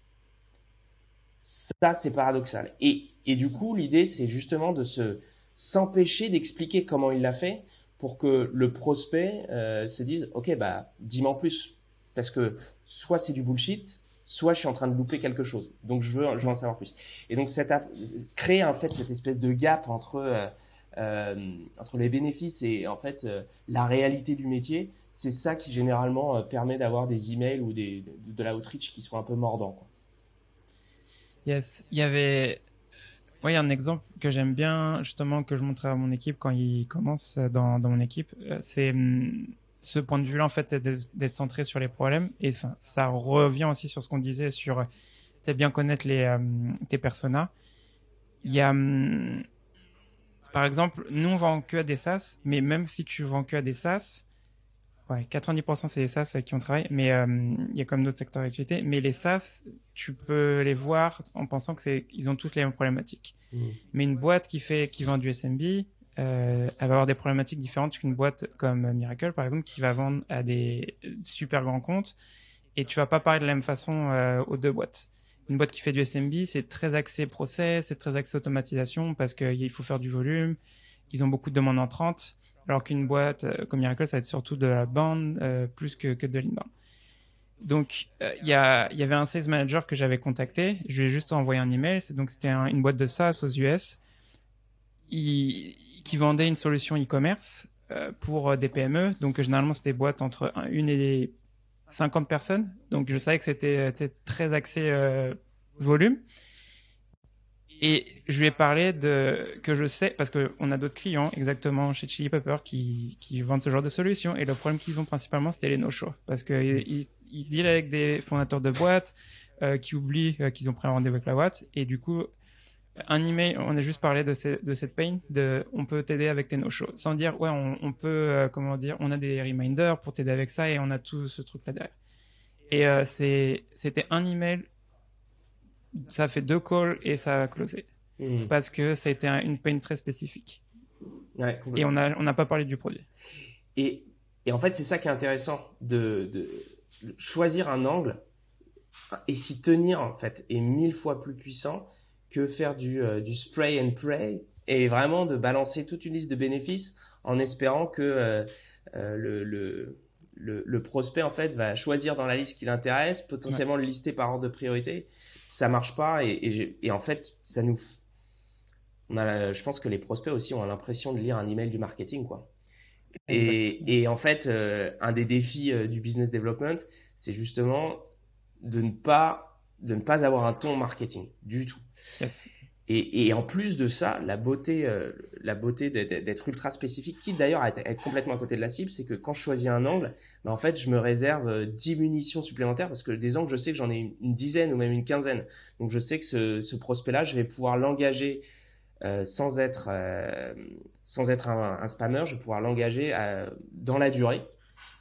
ça c'est paradoxal. Et, et du coup, l'idée c'est justement de se s'empêcher d'expliquer comment il l'a fait pour que le prospect se dise ok bah dis-moi en plus parce que soit c'est du bullshit soit je suis en train de louper quelque chose. Donc je veux, je veux en savoir plus. Et donc cette, créer en fait cette espèce de gap entre euh, euh, entre les bénéfices et en fait euh, la réalité du métier, c'est ça qui généralement permet d'avoir des emails ou des, de, la outreach qui sont un peu mordants. Yes, il y avait oui, un exemple que j'aime bien, justement, que je montrais à mon équipe quand il commence dans, dans mon équipe, c'est hum, ce point de vue-là, en fait, d'être centré sur les problèmes. Et enfin, ça revient aussi sur ce qu'on disait sur bien connaître les, euh, tes personas. Il y a, hum, par exemple, nous, on vend que à des SaaS, mais même si tu vends que à des SaaS, ouais, 90% c'est des SaaS avec qui on travaille, mais euh, il y a comme d'autres secteurs d'activité. Mais les SaaS, tu peux les voir en pensant que c'est, ils ont tous les mêmes problématiques. Mmh. Mais une boîte qui fait, qui vend du SMB, euh, elle va avoir des problématiques différentes qu'une boîte comme Miracle, par exemple, qui va vendre à des super grands comptes. Et tu vas pas parler de la même façon euh, aux deux boîtes. Une boîte qui fait du SMB, c'est très axé process, c'est très axé automatisation parce qu'il faut faire du volume. Ils ont beaucoup de demandes entrantes. Alors qu'une boîte comme Miracle, ça va être surtout de la bande plus que, que de l'inbound. Donc, il y, avait un sales manager que j'avais contacté. Je lui ai juste envoyé un email. Donc, c'était une boîte de SaaS aux US qui vendait une solution e-commerce pour des PME. Donc, généralement, c'était boîtes entre une et 50 personnes. Donc, je savais que c'était très axé volume. Et je lui ai parlé de que je sais, parce qu'on a d'autres clients exactement chez Chili Pepper qui, qui vendent ce genre de solutions. Et le problème qu'ils ont principalement, c'était les no-shows. Parce qu'ils ils dealent avec des fondateurs de boîtes euh, qui oublient euh, qu'ils ont pris un rendez-vous avec la boîte. Et du coup, un email, on a juste parlé de, de cette pain, de on peut t'aider avec tes no-shows. Sans dire, ouais, on, on peut, euh, comment dire, on a des reminders pour t'aider avec ça et on a tout ce truc-là derrière. Et euh, c'était un email ça fait deux calls et ça a closé. Hmm. Parce que ça a été une pain très spécifique. et on n'a on a pas parlé du produit. Et, et en fait, c'est ça qui est intéressant, de, de, choisir un angle et s'y tenir, en fait, est mille fois plus puissant que faire du, euh, du spray and pray et vraiment de balancer toute une liste de bénéfices en espérant que euh, euh, le, le, le, prospect, en fait, va choisir dans la liste qui l'intéresse, potentiellement le lister par ordre de priorité. Ça marche pas et, et, en fait ça nous on a je pense que les prospects aussi ont l'impression de lire un email du marketing quoi. Et, et, en fait euh, un des défis euh, du business development c'est justement de ne pas de ne pas avoir un ton marketing du tout Et, en plus de ça, la beauté, euh, la beauté d'être ultra spécifique, qui d'ailleurs être complètement à côté de la cible, c'est que quand je choisis un angle, bah, en fait, je me réserve 10 euh, munitions supplémentaires parce que des angles, je sais que j'en ai une, dizaine ou même une quinzaine. Donc, je sais que ce, prospect-là, je vais pouvoir l'engager euh, sans être, sans être un, spammer, je vais pouvoir l'engager dans la durée.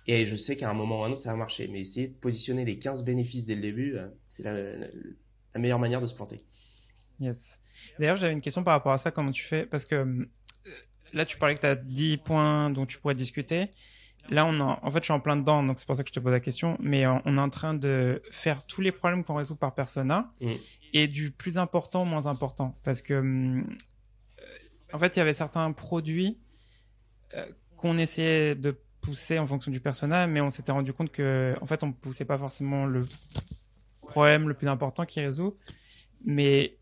Et je sais qu'à un moment ou à un autre, ça va marcher. Mais essayer de positionner les 15 bénéfices dès le début, c'est la meilleure manière de se planter. Yes. D'ailleurs, j'avais une question par rapport à ça. Comment tu fais? Parce que euh, là, tu parlais que tu as 10 points dont tu pourrais discuter. Là, on en fait, je suis en plein dedans, donc c'est pour ça que je te pose la question. Mais on est en train de faire tous les problèmes qu'on résout par persona mm. et du plus important au moins important. Parce que, euh, en fait, il y avait certains produits euh, qu'on essayait de pousser en fonction du persona, mais on s'était rendu compte que, en fait, on poussait pas forcément le problème le plus important qui résout, mais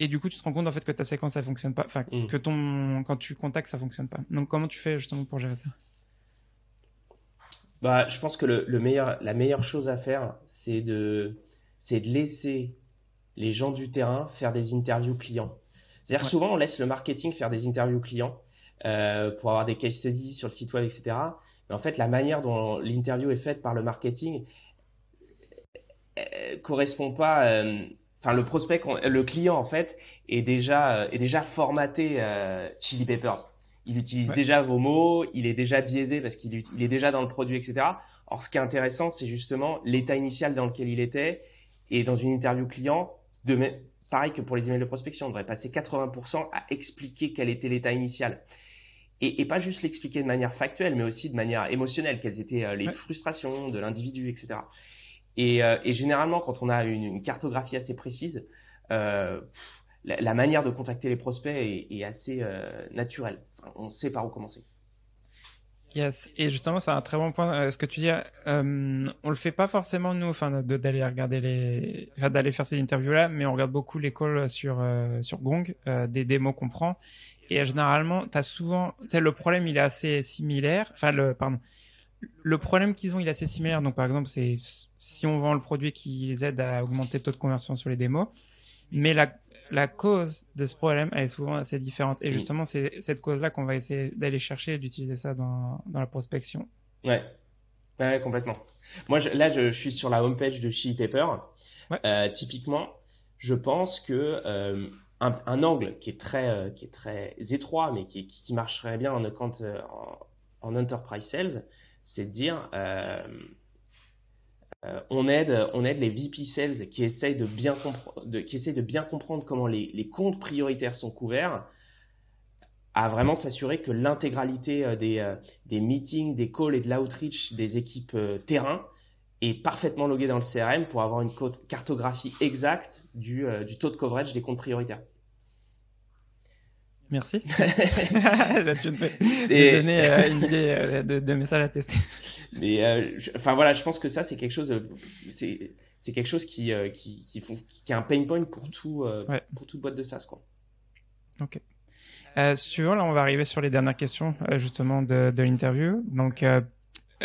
et du coup, tu te rends compte en fait que ta séquence ça fonctionne pas, enfin mm. que ton quand tu contactes ça fonctionne pas. Donc comment tu fais justement pour gérer ça? Bah, je pense que le, le, meilleur, la meilleure chose à faire, c'est de c'est de laisser les gens du terrain faire des interviews clients. C'est-à-dire souvent on laisse le marketing faire des interviews clients euh, pour avoir des case studies sur le site web, etc. Mais en fait, la manière dont l'interview est faite par le marketing euh, correspond pas. Euh, enfin le prospect, le client en fait est déjà euh, est déjà formaté euh, Chili Peppers. Il utilise déjà vos mots, il est déjà biaisé parce qu'il il est déjà dans le produit, etc. Or, ce qui est intéressant, c'est justement l'état initial dans lequel il était. Et dans une interview client, de pareil que pour les emails de prospection, on devrait passer 80% à expliquer quel était l'état initial. Et, et, pas juste l'expliquer de manière factuelle, mais aussi de manière émotionnelle, quelles étaient euh, les frustrations de l'individu, etc. Euh, et, généralement, quand on a une, cartographie assez précise, euh, la, manière de contacter les prospects est, assez euh, naturelle. On sait par où commencer. Yes, et justement, c'est un très bon point. ce que tu dis, on le fait pas forcément nous, enfin, d'aller regarder les, d'aller faire ces interviews-là, mais on regarde beaucoup les calls sur sur Gong, des démos qu'on prend, et généralement, as souvent, le problème, il est assez similaire. Enfin, pardon, le problème qu'ils ont, il est assez similaire. Donc, par exemple, c'est si on vend le produit qui les aide à augmenter le taux de conversion sur les démos, mais la, la cause de ce problème, elle est souvent assez différente. Et justement, c'est cette cause-là qu'on va essayer d'aller chercher et d'utiliser ça dans, dans, la prospection. Ouais. ouais, complètement. Moi, là, je, suis sur la homepage de Chili Pepper. Euh, typiquement, je pense que euh, un, angle qui est très, euh, qui est très étroit, mais qui, qui, marcherait bien en, en, en enterprise sales, c'est de dire euh, euh, on, aide, les VP Sales qui essayent de bien, qui de bien comprendre comment les, comptes prioritaires sont couverts à vraiment s'assurer que l'intégralité euh, des, des, meetings, des calls et de l'outreach des équipes terrain est parfaitement loguée dans le CRM pour avoir une cartographie exacte du, du taux de coverage des comptes prioritaires. Merci. *laughs* Là, tu me donner euh, une idée euh, de, de message à tester. Mais euh, enfin voilà, je pense que ça c'est quelque chose, c'est c'est quelque chose qui qui qui, font, qui est un pain point pour tout pour toute boîte de SaaS quoi. Ok. si tu veux, là on va arriver sur les dernières questions justement de, de l'interview. Donc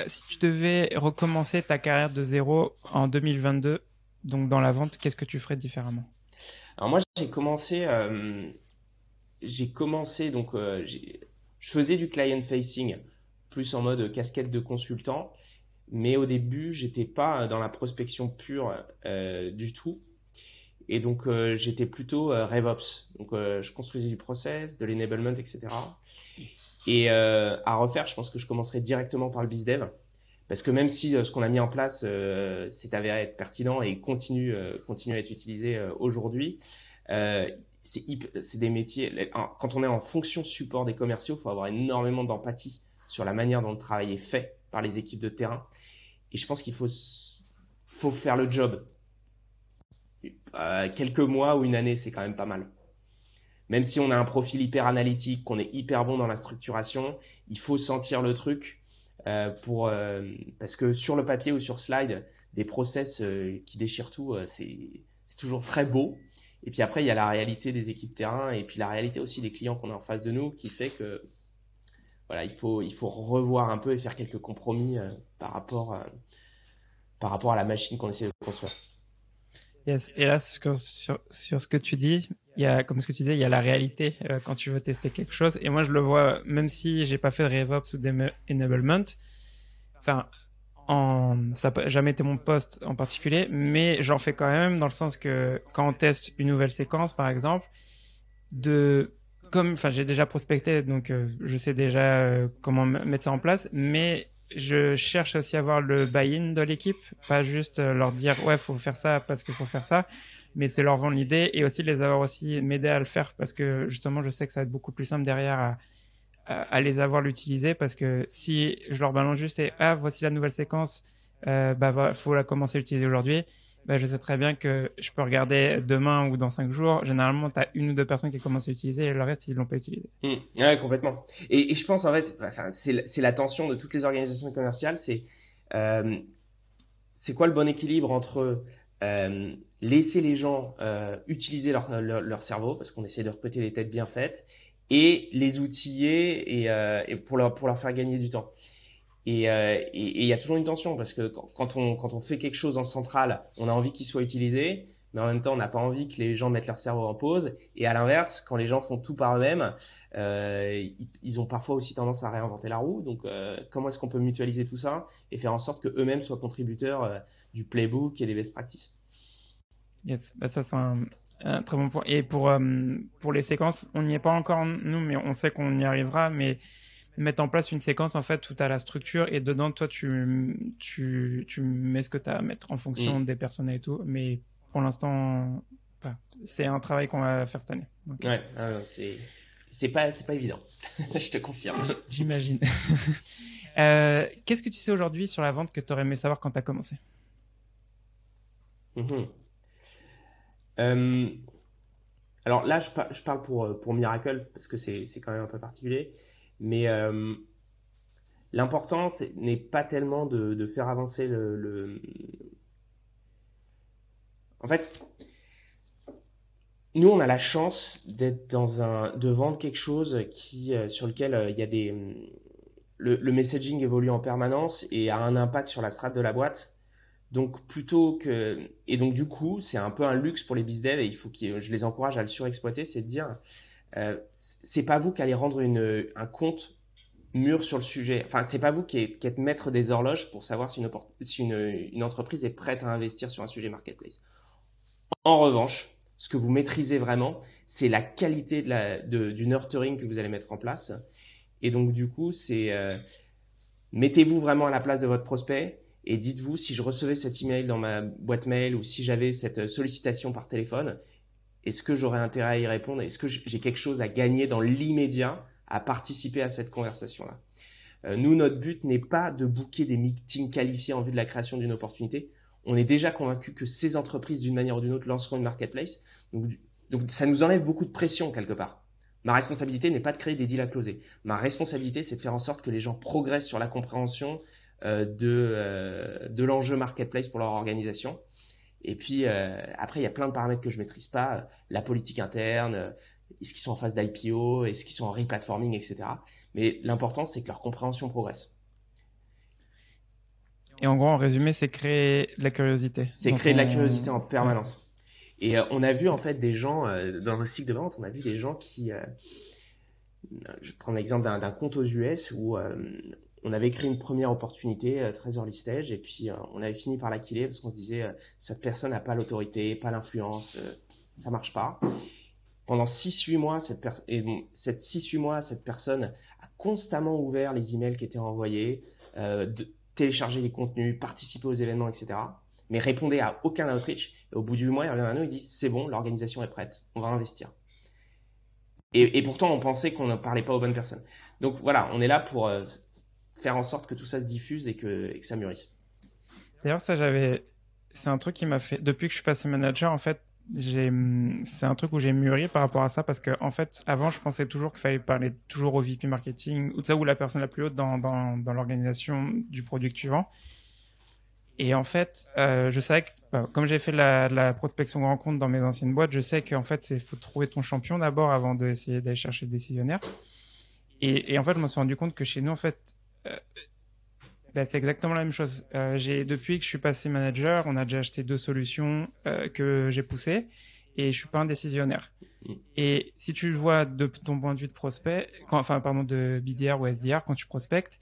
si tu devais recommencer ta carrière de zéro en 2022, donc dans la vente, qu'est-ce que tu ferais différemment? Alors moi j'ai commencé j'ai commencé, donc euh, je faisais du client facing, plus en mode casquette de consultant, mais au début, j'étais pas dans la prospection pure euh, du tout. Et donc, euh, j'étais plutôt RevOps. Donc, je construisais du process, de l'enablement, etc. Et à refaire, je pense que je commencerai directement par le BizDev. Parce que même si ce qu'on a mis en place s'est avéré être pertinent et continue, continue à être utilisé aujourd'hui, c'est des métiers. Quand on est en fonction support des commerciaux, il faut avoir énormément d'empathie sur la manière dont le travail est fait par les équipes de terrain. Et je pense qu'il faut, faut faire le job. Euh, quelques mois ou une année, c'est quand même pas mal. Même si on a un profil hyper analytique, qu'on est hyper bon dans la structuration, il faut sentir le truc euh, pour euh, parce que sur le papier ou sur slide, des process qui déchirent tout, c'est toujours très beau. Et puis après, il y a la réalité des équipes terrain et puis la réalité aussi des clients qu'on a en face de nous qui fait que voilà, il faut, il faut revoir un peu et faire quelques compromis euh, par, rapport, euh, par rapport à la machine qu'on essaie de construire. Yes. Et là, sur, sur, ce que tu dis, il y a, comme ce que tu disais, il y a la réalité euh, quand tu veux tester quelque chose. Et moi, je le vois, même si j'ai pas fait de RevOps ou d'enablement, enfin, en, ça n'a jamais été mon poste en particulier, mais j'en fais quand même dans le sens que quand on teste une nouvelle séquence, par exemple, de comme, enfin, j'ai déjà prospecté, donc euh, je sais déjà euh, comment mettre ça en place, mais je cherche aussi à avoir le buy-in de l'équipe, pas juste euh, leur dire ouais, faut faire ça parce qu'il faut faire ça, mais c'est leur vendre l'idée et aussi les avoir aussi m'aider à le faire parce que justement, je sais que ça va être beaucoup plus simple derrière à à, les avoir l'utiliser parce que si je leur balance juste et ah voici la nouvelle séquence, euh, bah faut la commencer à utiliser aujourd'hui. Bah, je sais très bien que je peux regarder demain ou dans cinq jours. Généralement, tu as une ou deux personnes qui commencent à utiliser et le reste, ils l'ont pas utilisé. Mmh. Complètement. Et, je pense, en fait, enfin, c'est la tension de toutes les organisations commerciales. C'est euh, c'est quoi le bon équilibre entre euh, laisser les gens euh, utiliser leur, leur, leur, cerveau, parce qu'on essaie de recruter des têtes bien faites, et les outiller et, euh, et pour, leur, faire gagner du temps. Et euh, il y a toujours une tension parce que quand on, fait quelque chose en centrale, on a envie qu'il soit utilisé, mais en même temps, on n'a pas envie que les gens mettent leur cerveau en pause. Et à l'inverse, quand les gens font tout par eux-mêmes, euh, ils, ont parfois aussi tendance à réinventer la roue. Donc, comment est-ce qu'on peut mutualiser tout ça et faire en sorte que eux-mêmes soient contributeurs du playbook et des best practices? Yes, bah ça c'est un, un très bon point. Et pour, euh, pour les séquences, on n'y est pas encore, nous, mais on sait qu'on y arrivera. Mais mettre en place une séquence, en fait, où tu as la structure et dedans, toi, tu, tu, tu mets ce que tu as à mettre en fonction mm. des personnes et tout. Mais pour l'instant, c'est un travail qu'on va faire cette année. ouais, ah c'est. C'est pas, c'est pas évident. *laughs* Je te confirme. J'imagine. *laughs* euh, Qu'est-ce que tu sais aujourd'hui sur la vente que tu aurais aimé savoir quand tu as commencé? Mm-hmm. Euh, alors là, je, parle pour, euh, pour Miracle, parce que c'est quand même un peu particulier. Mais euh, l'important n'est pas tellement de, de, faire avancer le, le... En fait, nous, on a la chance d'être dans un, de vendre quelque chose qui, euh, sur lequel il y a des, le, le, messaging évolue en permanence et a un impact sur la strate de la boîte. Donc plutôt que et donc du coup c'est un peu un luxe pour les bizdev et il faut que je les encourage à le surexploiter, c'est de dire euh, c'est pas vous qui allez rendre une, un compte mûr sur le sujet. Enfin c'est pas vous qui êtes, maître des horloges pour savoir si, une, si une, une, entreprise est prête à investir sur un sujet marketplace. En revanche, ce que vous maîtrisez vraiment, c'est la qualité de la, de, du nurturing que vous allez mettre en place. Et donc du coup c'est euh, mettez-vous vraiment à la place de votre prospect et dites-vous, si je recevais cet email dans ma boîte mail ou si j'avais cette sollicitation par téléphone, est-ce que j'aurais intérêt à y répondre? Est-ce que j'ai quelque chose à gagner dans l'immédiat à participer à cette conversation-là? Euh, Nous, notre but n'est pas de booker des meetings qualifiés en vue de la création d'une opportunité. On est déjà convaincu que ces entreprises, d'une manière ou d'une autre, lanceront une marketplace. Donc, ça nous enlève beaucoup de pression quelque part. Ma responsabilité n'est pas de créer des deals à closer. Ma responsabilité, c'est de faire en sorte que les gens progressent sur la compréhension euh, de, euh, de l'enjeu marketplace pour leur organisation. Et puis, euh, après, il y a plein de paramètres que je maîtrise pas. La politique interne, est-ce qu'ils sont en phase d'IPO, est-ce qu'ils sont en replatforming, etc. Mais l'important, c'est que leur compréhension progresse. Et en gros, en résumé, c'est créer la curiosité. C'est créer de la curiosité en permanence. Et euh, on a vu en fait des gens, euh, dans le cycle de vente, on a vu des gens qui... Euh, je prends l'exemple d'un compte aux US où on avait créé une première opportunité très early stage et puis on avait fini par l'acquiller parce qu'on se disait cette personne n'a pas l'autorité, pas l'influence, ça marche pas. Pendant 6-8 mois, cette, et cette 6-8 mois, cette personne a constamment ouvert les emails qui étaient envoyés, de télécharger les contenus, participer aux événements, etc mais répondait à aucun outreach. Et au bout du mois, il revient à nous, il dit c'est bon, l'organisation est prête, on va investir. Et, pourtant, on pensait qu'on ne parlait pas aux bonnes personnes. Donc voilà, on est là pour euh, faire en sorte que tout ça se diffuse et que, que ça mûrisse. D'ailleurs, ça, j'avais. C'est un truc qui m'a fait. Depuis que je suis passé manager, en fait, c'est un truc où j'ai mûri par rapport à ça parce que en fait avant je pensais toujours qu'il fallait parler toujours au VP marketing ou de ça ou la personne la plus haute dans, dans, dans l'organisation du produit que tu vends et en fait, euh, je savais que, bah, comme j'ai fait la, prospection de rencontre dans mes anciennes boîtes, je sais qu'en fait, c'est faut trouver ton champion d'abord avant d'essayer d'aller chercher le décisionnaire. Et, en fait, je me suis rendu compte que chez nous, en fait, euh, bah, c'est exactement la même chose. Euh, j'ai depuis que je suis passé manager, on a déjà acheté deux solutions euh, que j'ai poussées et je suis pas un décisionnaire. Et si tu le vois de ton point de vue de prospect, quand, enfin pardon de BDR ou SDR, quand tu prospectes,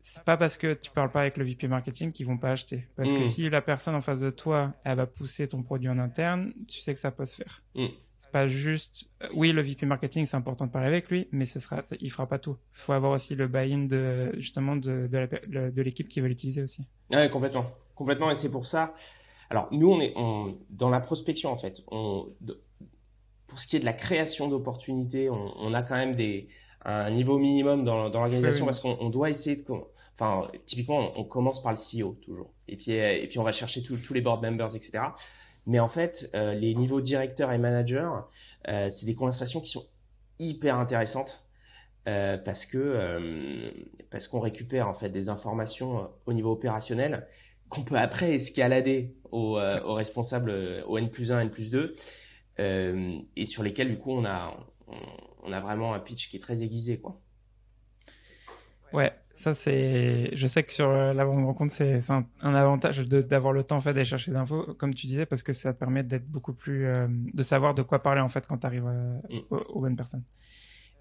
c'est pas parce que tu parles pas avec le VP marketing qu'ils vont pas acheter. Parce que mm. si la personne en face de toi, elle va pousser ton produit en interne, tu sais que ça peut se faire. Mm. C'est pas juste, euh, oui, le VP marketing, c'est important de parler avec lui, mais ce sera, il fera pas tout. Il faut avoir aussi le buy-in de, justement, de, de l'équipe qui va l'utiliser aussi. Ouais, complètement. Complètement. Et c'est pour ça. Alors, nous, on est, dans la prospection, en fait, on, pour ce qui est de la création d'opportunités, on, on a quand même des, un niveau minimum dans, dans l'organisation parce qu'on doit essayer de enfin typiquement on, commence par le CEO toujours et puis et puis on va chercher tous les board members etc mais en fait euh, les niveaux directeurs et managers euh, c'est des conversations qui sont hyper intéressantes euh, parce que euh, parce qu'on récupère en fait des informations au niveau opérationnel qu'on peut après escalader aux, euh, aux responsables au N plus 1 N plus 2 et sur lesquels du coup on a on, a vraiment un pitch qui est très aiguisé, quoi. Ouais, ça c'est. Je sais que sur la rencontre, c'est un, avantage d'avoir le temps en fait d'aller chercher d'infos, comme tu disais, parce que ça te permet d'être beaucoup plus, euh, de savoir de quoi parler en fait quand tu arrives euh, mm. aux, bonnes personnes.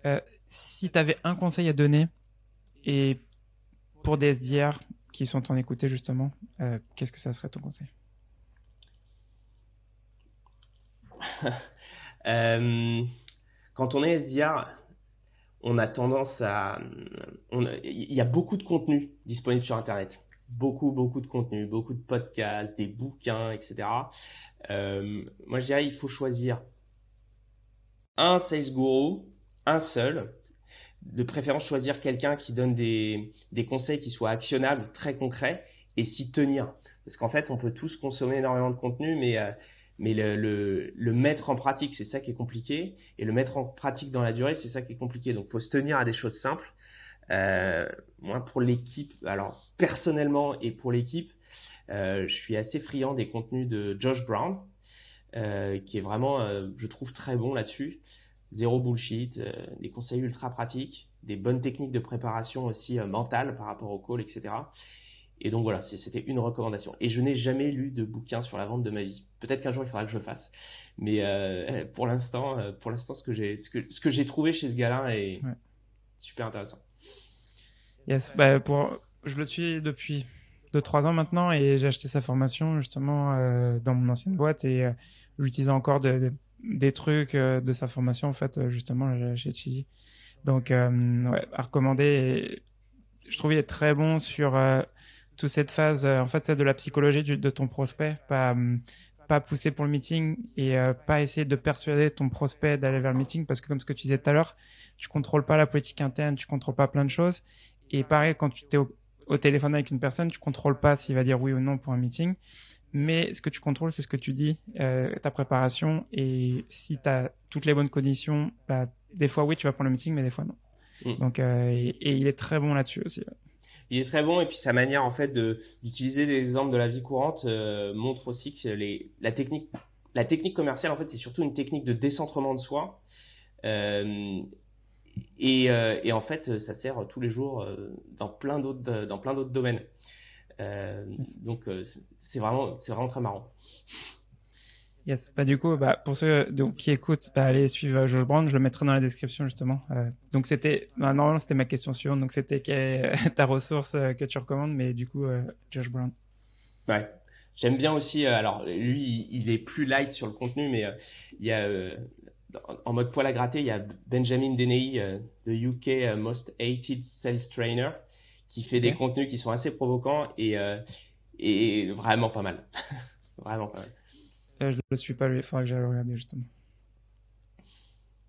Euh, si tu avais un conseil à donner et pour des SDR qui sont en écouté justement, qu'est-ce que ça serait ton conseil? *laughs* Quand on est SDR, on a tendance à... Il y a beaucoup de contenu disponible sur Internet. Beaucoup, beaucoup de contenu, beaucoup de podcasts, des bouquins, etc. Euh, moi, je dirais, il faut choisir un sales guru, un seul. De préférence, choisir quelqu'un qui donne des, des conseils qui soient actionnables, très concrets, et s'y tenir. Parce qu'en fait, on peut tous consommer énormément de contenu, mais... Euh, mais le, mettre en pratique, c'est ça qui est compliqué. Et le mettre en pratique dans la durée, c'est ça qui est compliqué. Donc, il faut se tenir à des choses simples. Euh, moi, pour l'équipe, alors personnellement et pour l'équipe, euh, je suis assez friand des contenus de Josh Brown, euh, qui est vraiment, je trouve, très bon là-dessus. Zéro bullshit, des conseils ultra pratiques, des bonnes techniques de préparation aussi mentale par rapport au call, etc. Et donc voilà, c'était une recommandation. Et je n'ai jamais lu de bouquin sur la vente de ma vie. Peut-être qu'un jour il faudra que je le fasse. Mais euh, *laughs* pour l'instant, euh, pour l'instant, ce que j'ai, ce que, ce que j'ai trouvé chez ce gars-là est super intéressant. Yes, bah pour, je le suis depuis 2-3 ans maintenant et j'ai acheté sa formation justement euh, dans mon ancienne boîte et euh, j'utilise encore de, des trucs de sa formation en fait justement chez Chili. Donc ouais, à recommander. Et je trouve il est très bon sur toute cette phase, euh, en fait, c'est de la psychologie de ton prospect, pas, hum, pas pousser pour le meeting et euh, pas essayer de persuader ton prospect d'aller vers le meeting parce que comme ce que tu disais tout à l'heure, tu contrôles pas la politique interne, tu contrôles pas plein de choses. Et pareil, quand tu es au, téléphone avec une personne, tu contrôles pas s'il va dire oui ou non pour un meeting. Mais ce que tu contrôles, c'est ce que tu dis, euh, ta préparation. Et si tu as toutes les bonnes conditions, bah, des fois, oui, tu vas prendre le meeting, mais des fois, non. Mm. Donc, euh, et, il est très bon là-dessus aussi. Il est très bon et puis sa manière en fait d'utiliser des exemples de la vie courante euh, montre aussi que les, la technique la technique commerciale en fait c'est surtout une technique de décentrement de soi euh, et, et, en fait ça sert tous les jours dans plein d'autres dans plein d'autres domaines. Donc c'est vraiment c'est vraiment très marrant Yes. Bah, du coup, bah, pour ceux donc, qui écoutent, bah, allez suivre Josh Brown. Je le mettrai dans la description, justement. Euh, donc, c'était, bah, normalement, c'était ma question suivante. Donc, c'était quelle est *laughs* ta ressource euh, que tu recommandes, mais du coup, euh, Josh Brown. Ouais. J'aime bien aussi, alors, lui, il est plus light sur le contenu, mais il y a, en mode poil à gratter, il y a Benjamin Deney, de UK Most Hated Sales Trainer, qui fait des contenus qui sont assez provocants et, et vraiment pas mal. *laughs* vraiment pas mal. Euh, je ne le suis pas, il faudra que j'aille le regarder justement.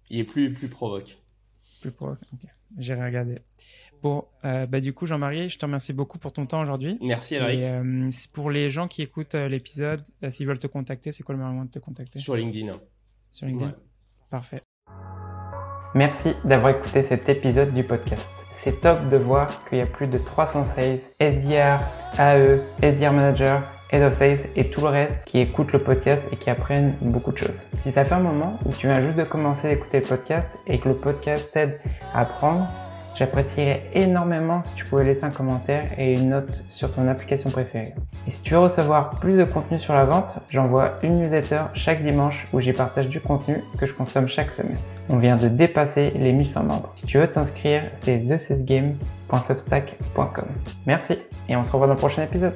Il est plus, plus provoque. Plus provoque, ok. J'irai regarder. Bon, euh, bah, du coup, Jean-Marie, je te remercie beaucoup pour ton temps aujourd'hui. Merci, Eric. Euh, pour les gens qui écoutent l'épisode, s'ils veulent te contacter, c'est quoi le meilleur moyen de te contacter? Sur LinkedIn. Sur LinkedIn? Parfait. Merci d'avoir écouté cet épisode du podcast. C'est top de voir qu'il y a plus de 300 sales, SDR, AE, SDR Manager, Head of Sales et tout le reste qui écoutent le podcast et qui apprennent beaucoup de choses. Si ça fait un moment où tu viens juste de commencer à écouter le podcast et que le podcast t'aide à apprendre, j'apprécierais énormément si tu pouvais laisser un commentaire et une note sur ton application préférée. Et si tu veux recevoir plus de contenu sur la vente, j'envoie une newsletter chaque dimanche où j'y partage du contenu que je consomme chaque semaine. On vient de dépasser les 1100 membres. Si tu veux t'inscrire, c'est thecesgame.substack.com. Merci et on se revoit dans le prochain épisode.